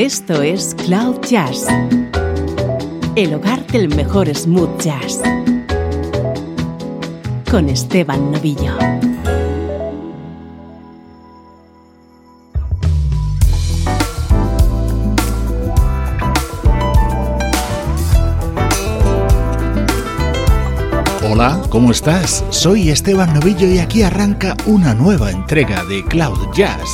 Esto es Cloud Jazz, el hogar del mejor smooth jazz, con Esteban Novillo. Hola, ¿cómo estás? Soy Esteban Novillo y aquí arranca una nueva entrega de Cloud Jazz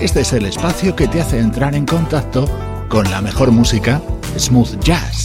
este es el espacio que te hace entrar en contacto con la mejor música, smooth jazz.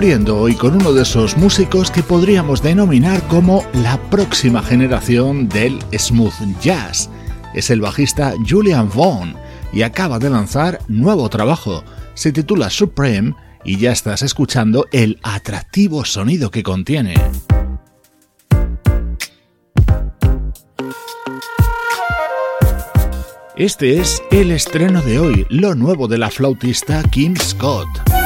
Abriendo hoy con uno de esos músicos que podríamos denominar como la próxima generación del smooth jazz. Es el bajista Julian Vaughn y acaba de lanzar nuevo trabajo. Se titula Supreme y ya estás escuchando el atractivo sonido que contiene. Este es el estreno de hoy, lo nuevo de la flautista Kim Scott.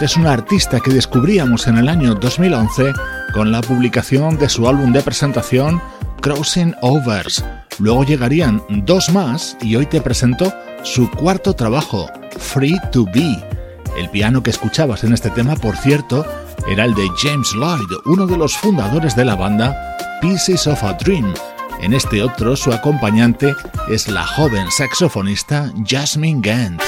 Es una artista que descubríamos en el año 2011 con la publicación de su álbum de presentación Crossing Overs. Luego llegarían dos más y hoy te presento su cuarto trabajo, Free to Be. El piano que escuchabas en este tema, por cierto, era el de James Lloyd, uno de los fundadores de la banda Pieces of a Dream. En este otro, su acompañante es la joven saxofonista Jasmine Gant.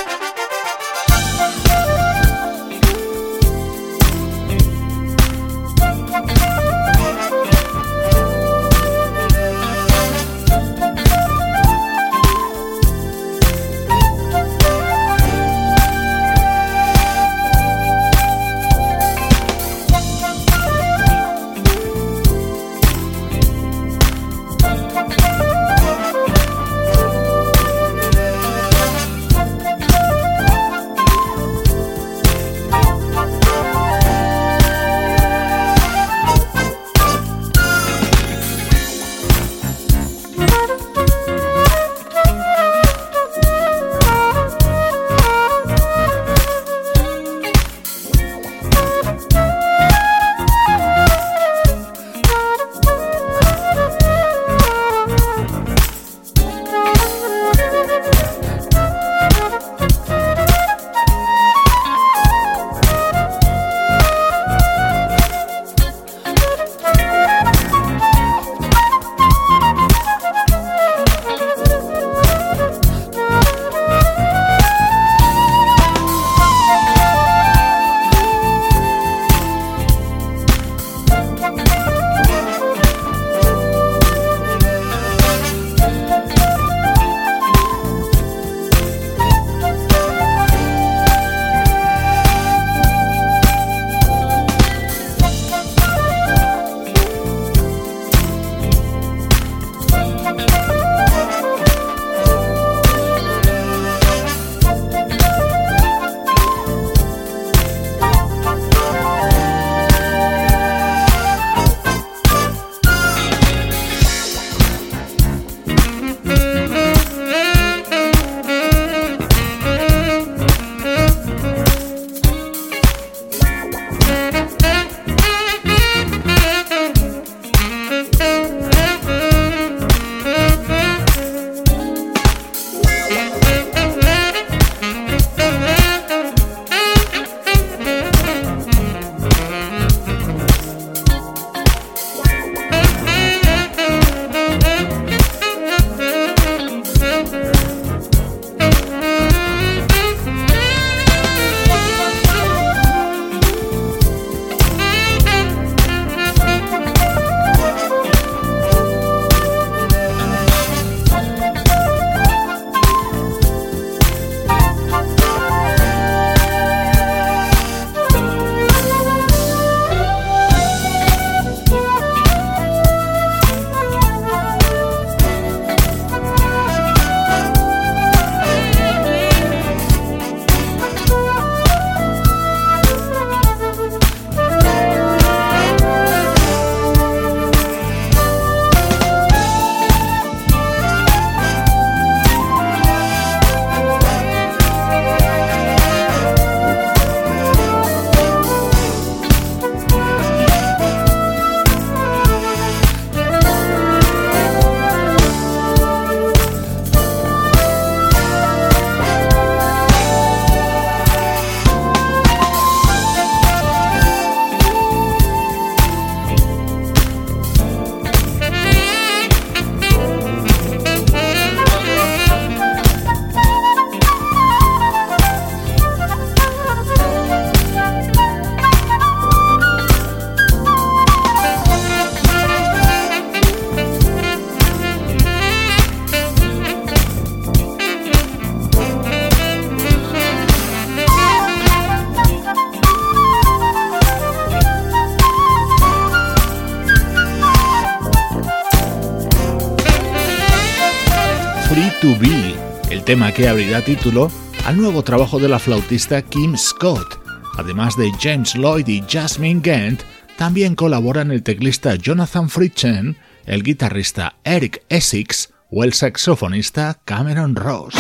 Tema que abrirá título al nuevo trabajo de la flautista Kim Scott. Además de James Lloyd y Jasmine Gant, también colaboran el teclista Jonathan Fritchen, el guitarrista Eric Essex o el saxofonista Cameron Ross.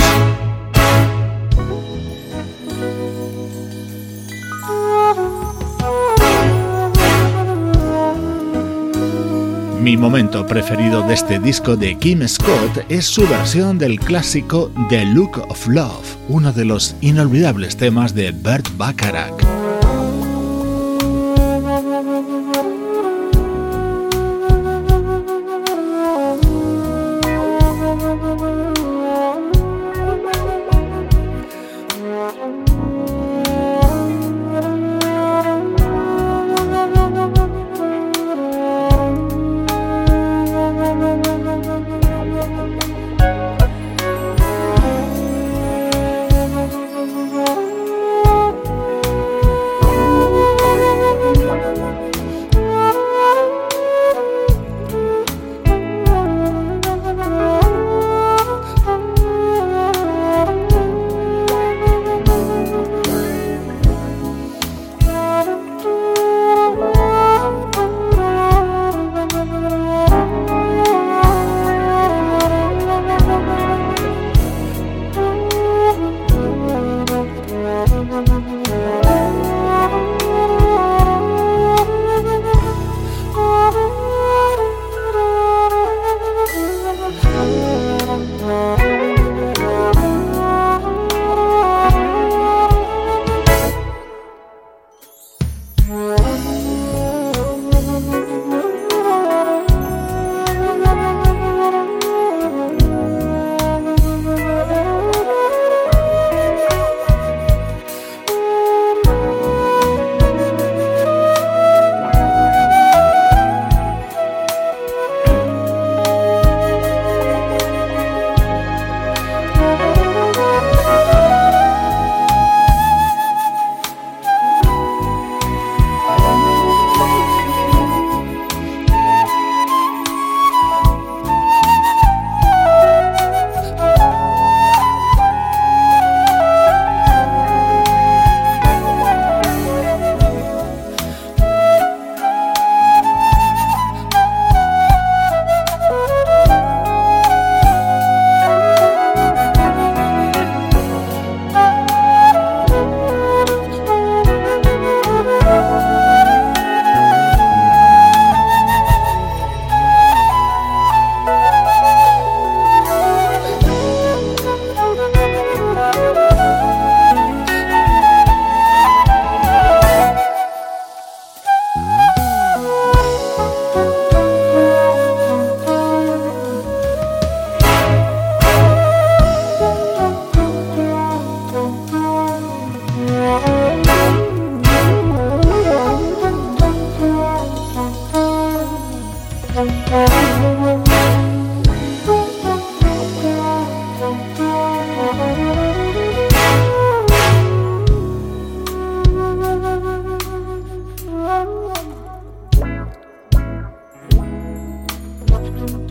Mi momento preferido de este disco de Kim Scott es su versión del clásico The Look of Love, uno de los inolvidables temas de Bert Bacharach.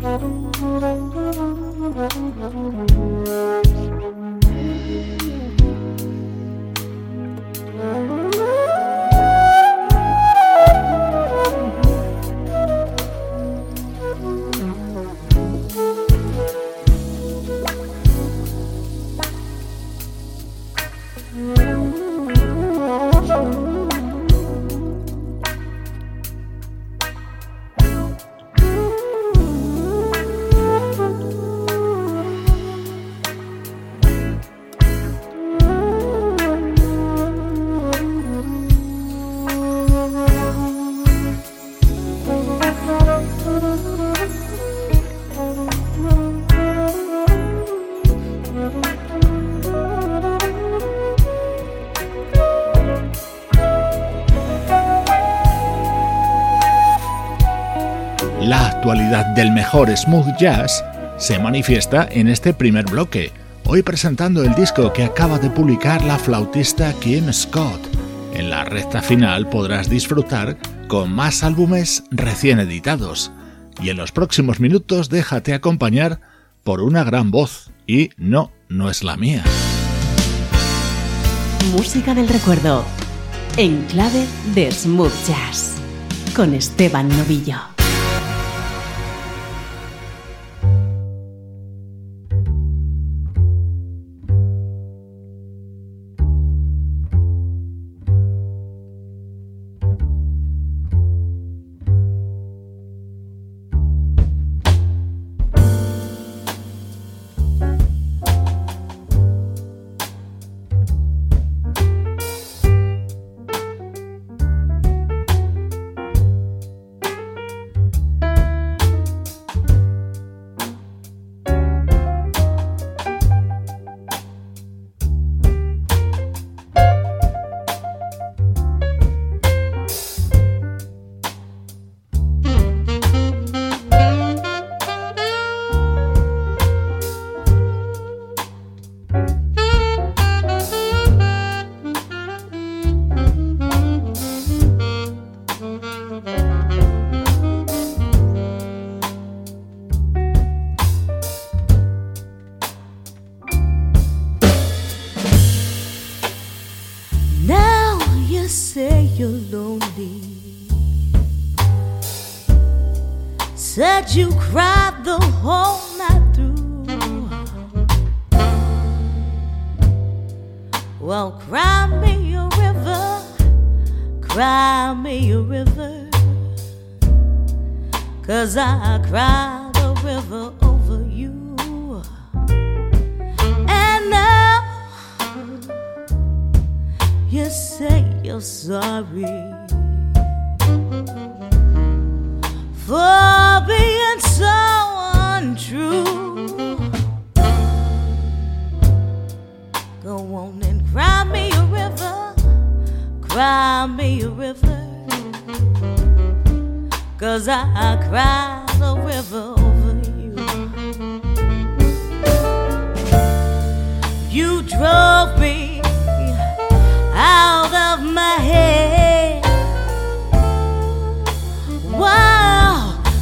Thank you. Del mejor smooth jazz se manifiesta en este primer bloque, hoy presentando el disco que acaba de publicar la flautista Kim Scott. En la recta final podrás disfrutar con más álbumes recién editados. Y en los próximos minutos déjate acompañar por una gran voz, y no, no es la mía. Música del recuerdo, en clave de smooth jazz, con Esteban Novillo.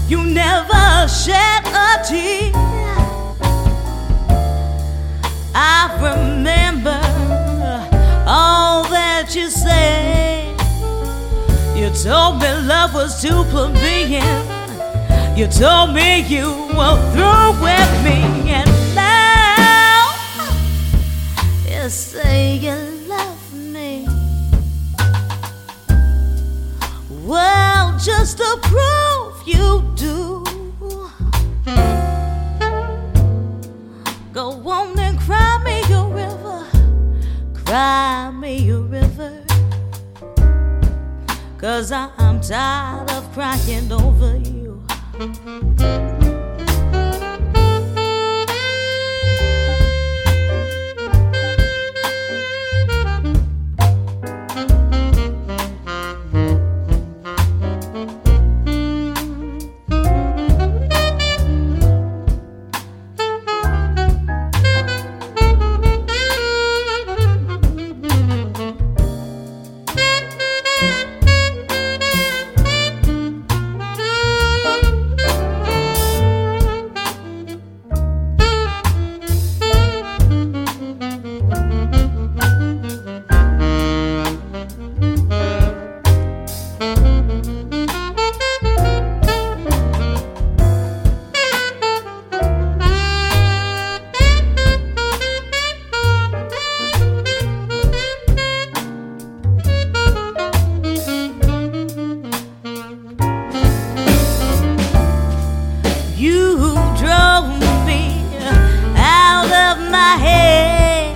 You never shed a tear. I remember all that you said. You told me love was too plebeian. You told me you were through with me, and now you say you love me. Well, just to prove you cry me a river. Cause I'm tired of crying over you. My head.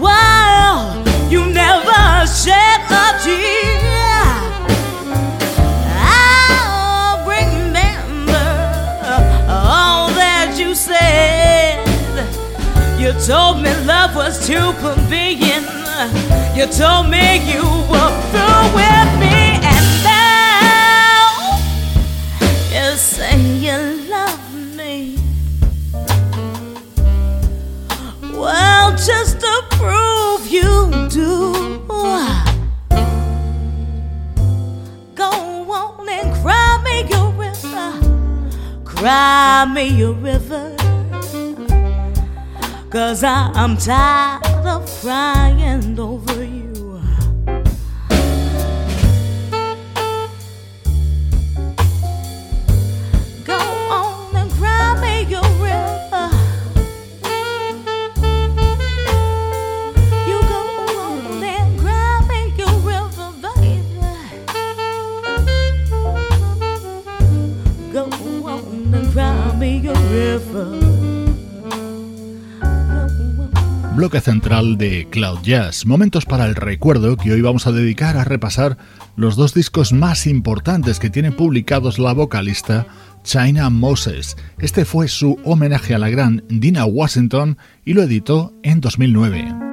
Wow, you never shed a tear. I'll remember all that you said. You told me love was too plebeian. You told me you were through with me, and now you say do. Go on and cry me a river. Cry me a river. Cause I'm tired of crying over you. Central de Cloud Jazz, momentos para el recuerdo que hoy vamos a dedicar a repasar los dos discos más importantes que tiene publicados la vocalista China Moses. Este fue su homenaje a la gran Dina Washington y lo editó en 2009.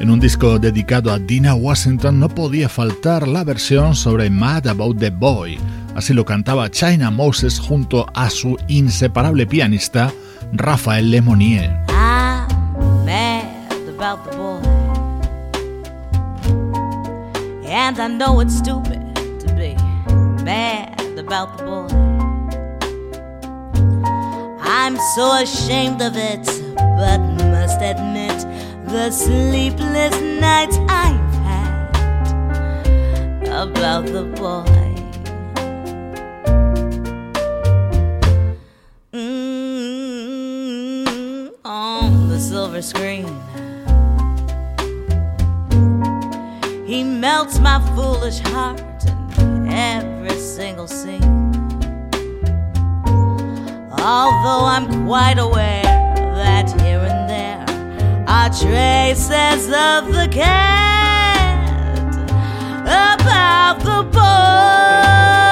En un disco dedicado a Dina Washington no podía faltar la versión sobre Mad About the Boy. Así lo cantaba China Moses junto a su inseparable pianista Rafael Lemonnier. I'm mad about the boy. And I know it's stupid to be mad about the boy. I'm so ashamed of it, but must admit the sleepless nights I've had about the boy. Silver screen, he melts my foolish heart in every single scene. Although I'm quite aware that here and there are traces of the cat about the cloy.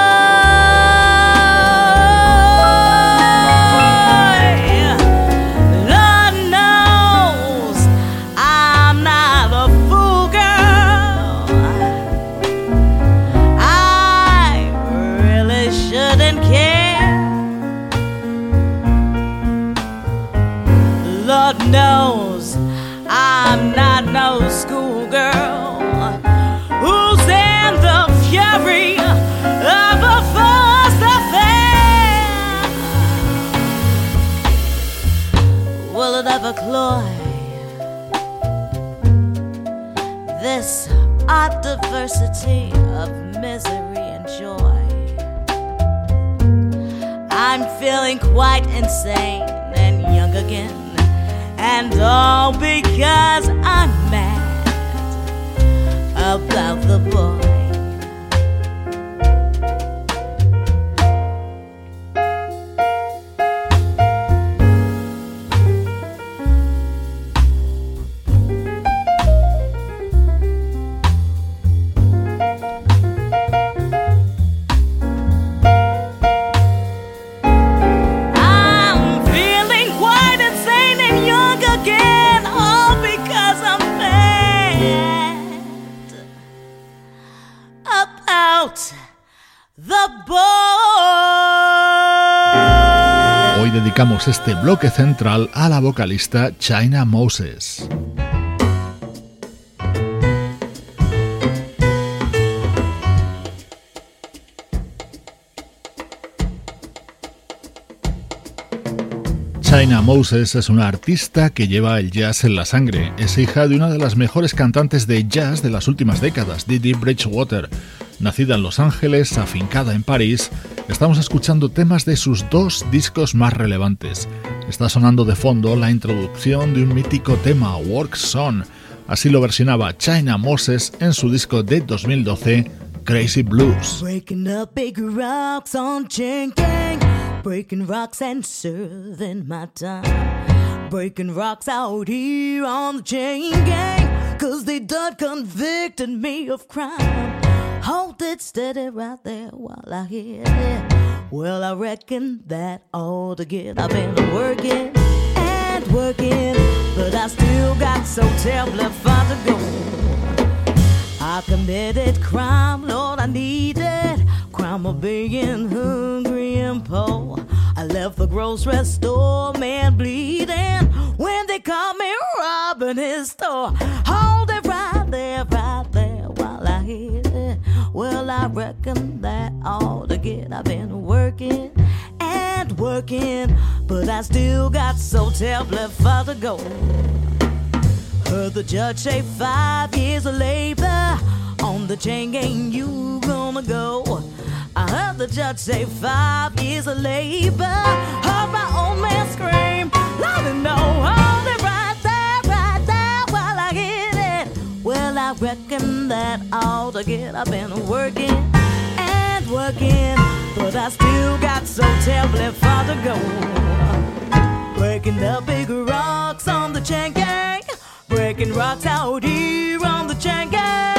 Diversity of misery and joy. I'm feeling quite insane and young again, and all because I'm este bloque central a la vocalista China Moses. China Moses es una artista que lleva el jazz en la sangre. Es hija de una de las mejores cantantes de jazz de las últimas décadas, Didi Bridgewater. Nacida en Los Ángeles, afincada en París, estamos escuchando temas de sus dos discos más relevantes. Está sonando de fondo la introducción de un mítico tema, Work Song. Así lo versionaba China Moses en su disco de 2012, Crazy Blues. Breaking up big rocks on chain gang, breaking rocks and serving my time. Breaking rocks out here on the chain gang, cause they done convicted me of crime. Hold it steady right there while I hit it. Well, I reckon that all to get. I've been working and working, but I still got so terribly far to go. I committed crime, Lord, I needed crime of being hungry and poor. I left the grocery store, man, bleeding when they caught me robbing his store. Hold it right there, right there while I hit I reckon that all to get. I've been working and working, but I still got so terribly far to go. Heard the judge say five years of labor on the chain gang you gonna go. I heard the judge say five years of labor. Heard my old man scream, let me I reckon that all to get I've been working and working, but I still got so terribly far to go. Breaking the big rocks on the chain gang, breaking rocks out here on the chain gang.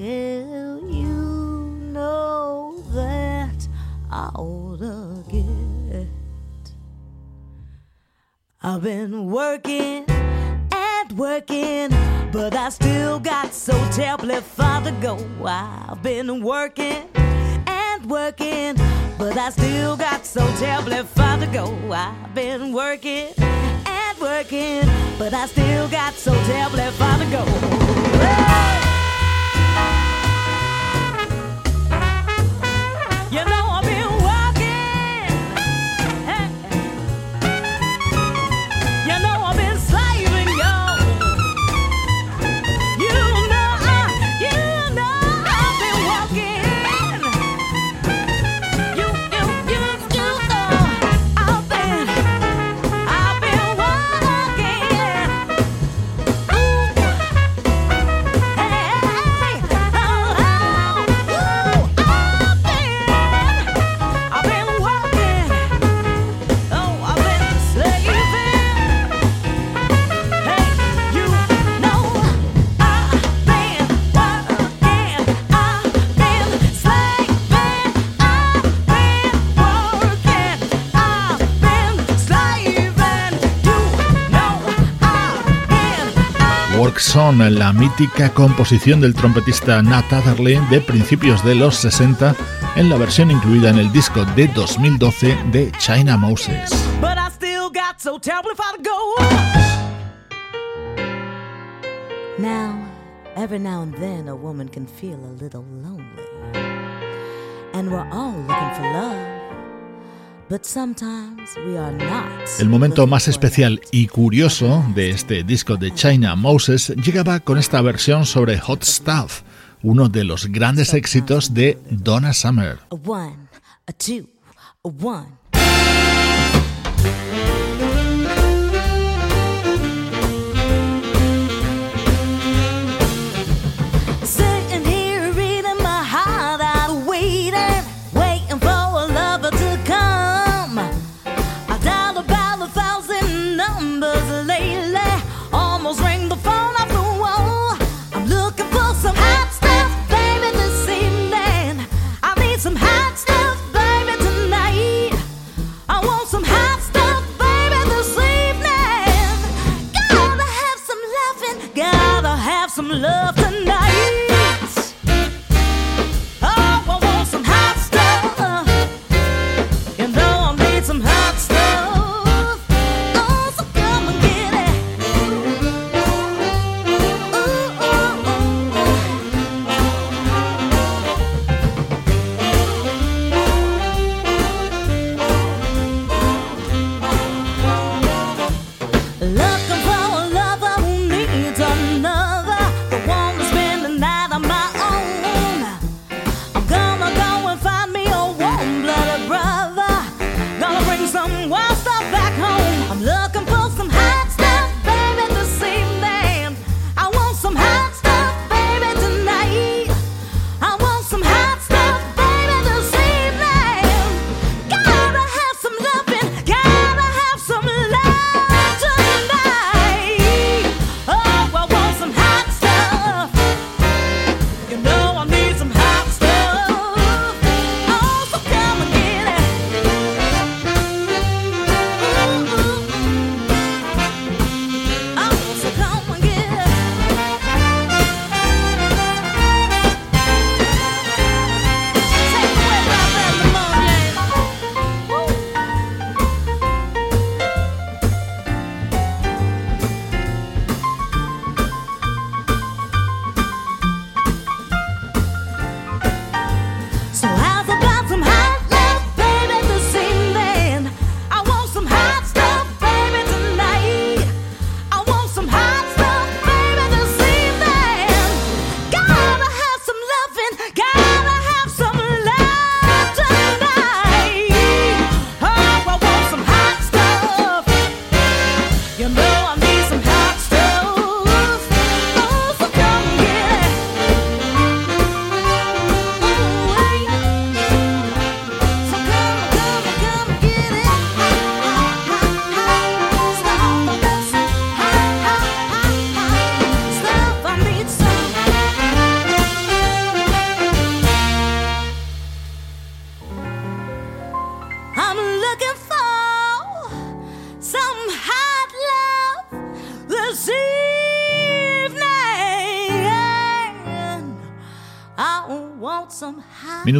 well, you know that I oughta get. I've been working and working, but I still got so terribly far to go. I've been working and working, but I still got so terribly far to go. I've been working and working, but I still got so terribly far to go. Hey! La mítica composición del trompetista Nat Adderley de principios de los 60 en la versión incluida en el disco de 2012 de China Moses. And we're all looking for love. El momento más especial y curioso de este disco de China Moses llegaba con esta versión sobre Hot Stuff, uno de los grandes éxitos de Donna Summer.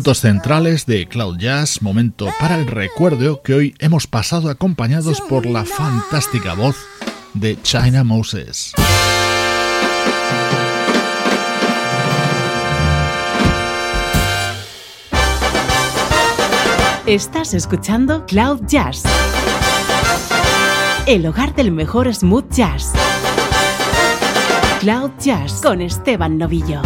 Minutos centrales de Cloud Jazz, momento para el recuerdo que hoy hemos pasado acompañados por la fantástica voz de China Moses. Estás escuchando Cloud Jazz, el hogar del mejor smooth jazz. Cloud Jazz con Esteban Novillo.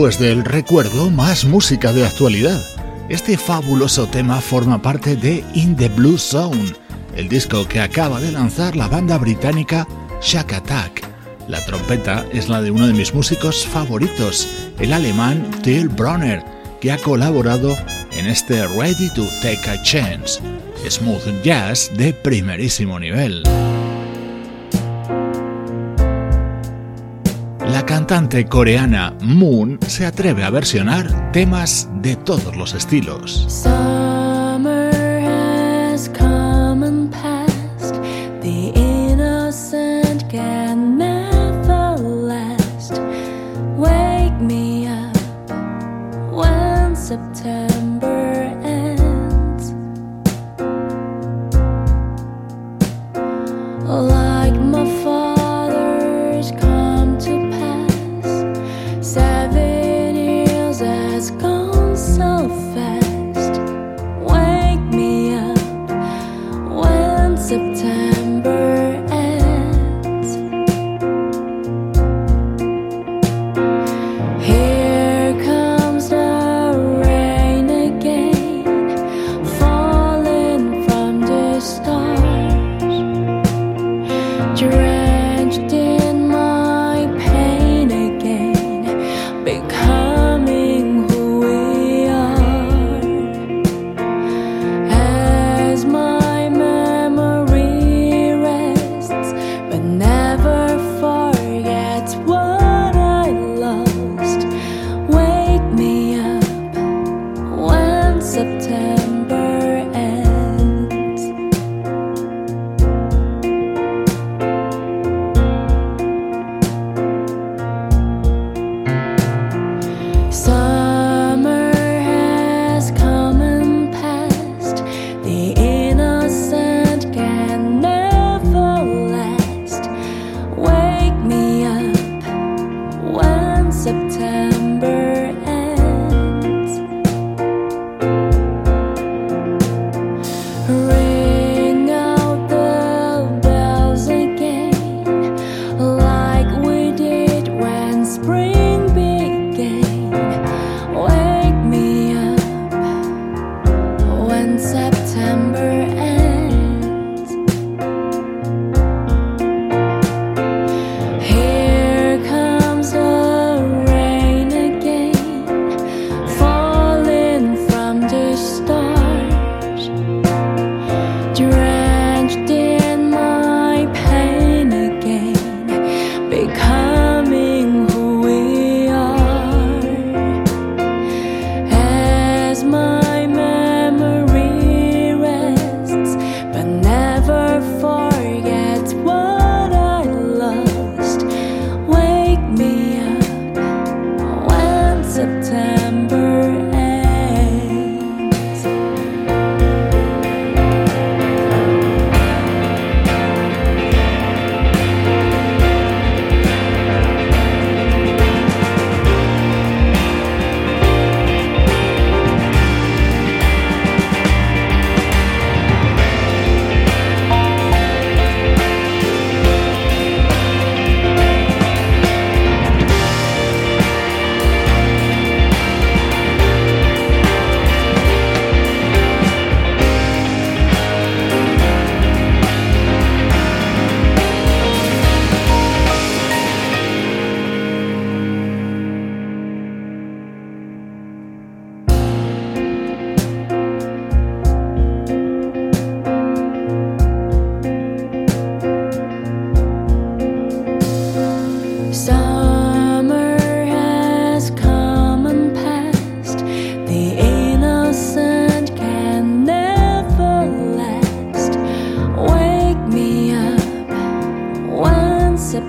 Después del recuerdo, más música de actualidad. Este fabuloso tema forma parte de In the Blue Zone, el disco que acaba de lanzar la banda británica Shack Attack. La trompeta es la de uno de mis músicos favoritos, el alemán Till Bronner, que ha colaborado en este Ready to Take a Chance, smooth jazz de primerísimo nivel. Cantante coreana Moon se atreve a versionar temas de todos los estilos.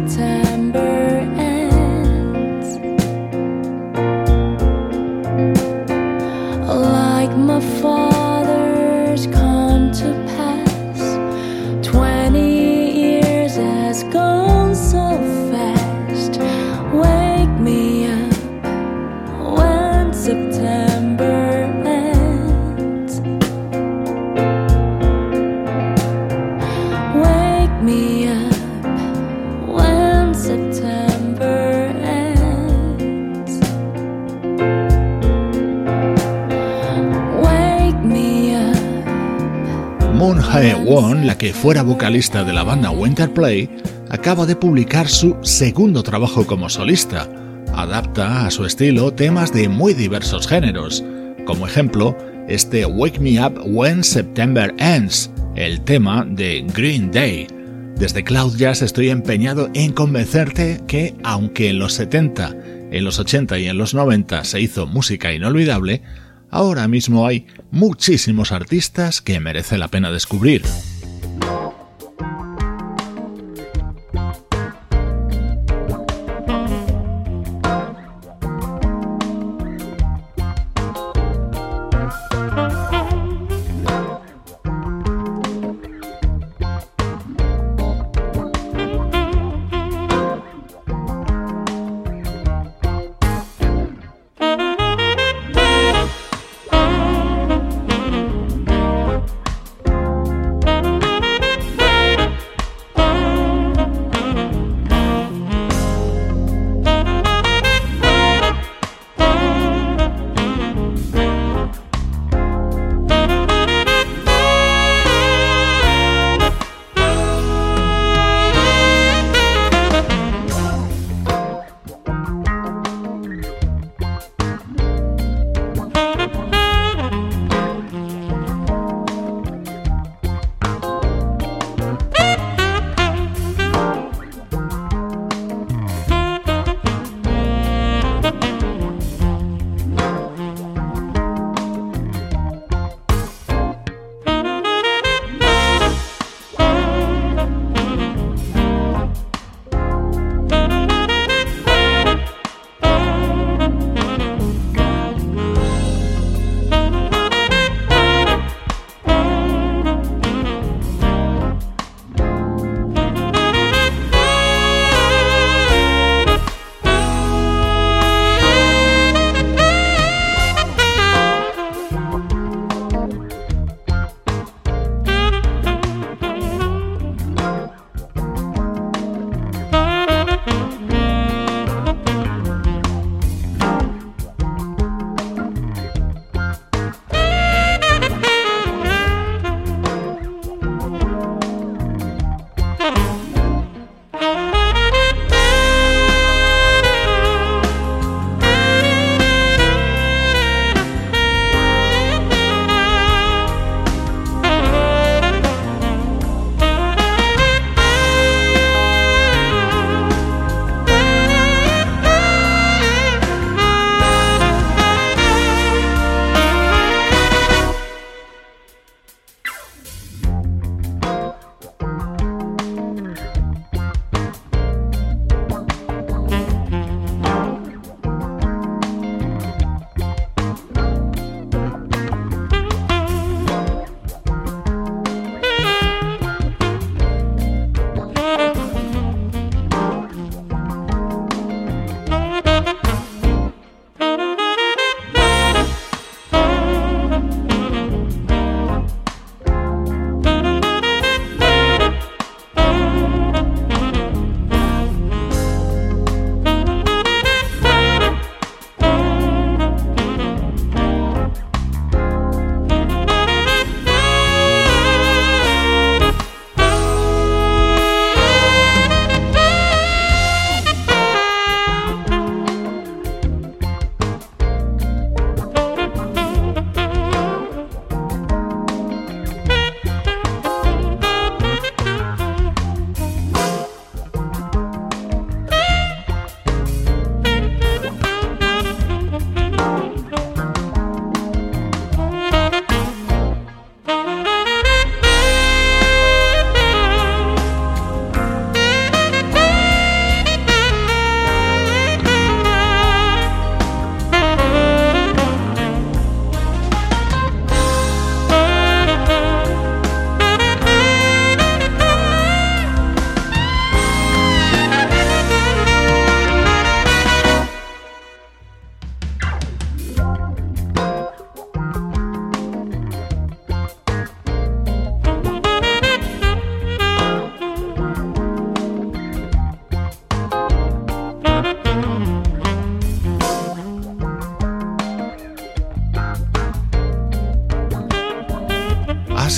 在。Hae-won, la que fuera vocalista de la banda Winterplay, acaba de publicar su segundo trabajo como solista. Adapta a su estilo temas de muy diversos géneros. Como ejemplo, este Wake Me Up When September Ends, el tema de Green Day. Desde Cloud Jazz estoy empeñado en convencerte que, aunque en los 70, en los 80 y en los 90 se hizo música inolvidable, ahora mismo hay muchísimos artistas que merece la pena descubrir.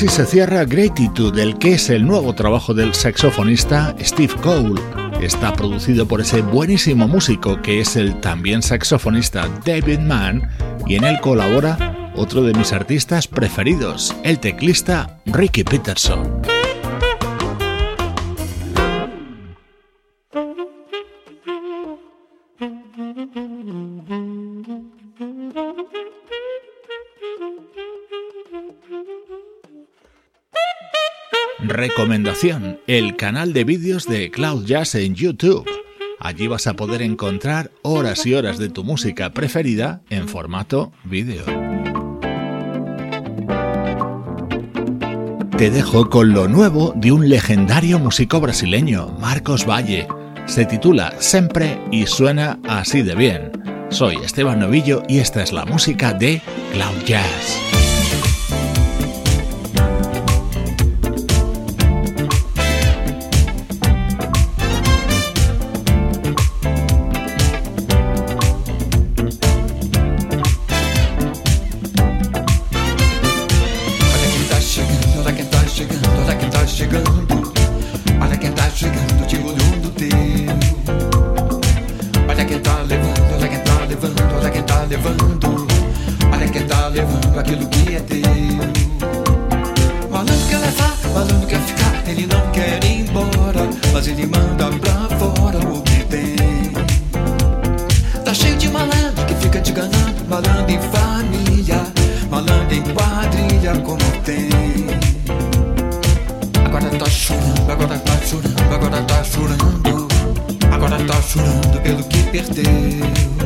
Así se cierra Gratitude, del que es el nuevo trabajo del saxofonista Steve Cole. Está producido por ese buenísimo músico que es el también saxofonista David Mann y en él colabora otro de mis artistas preferidos, el teclista Ricky Peterson. Recomendación, el canal de vídeos de Cloud Jazz en YouTube. Allí vas a poder encontrar horas y horas de tu música preferida en formato vídeo. Te dejo con lo nuevo de un legendario músico brasileño, Marcos Valle. Se titula Sempre y suena así de bien. Soy Esteban Novillo y esta es la música de Cloud Jazz. olha como tem. Agora tá chorando, agora tá chorando, agora tá chorando. Agora tá chorando pelo que perdeu.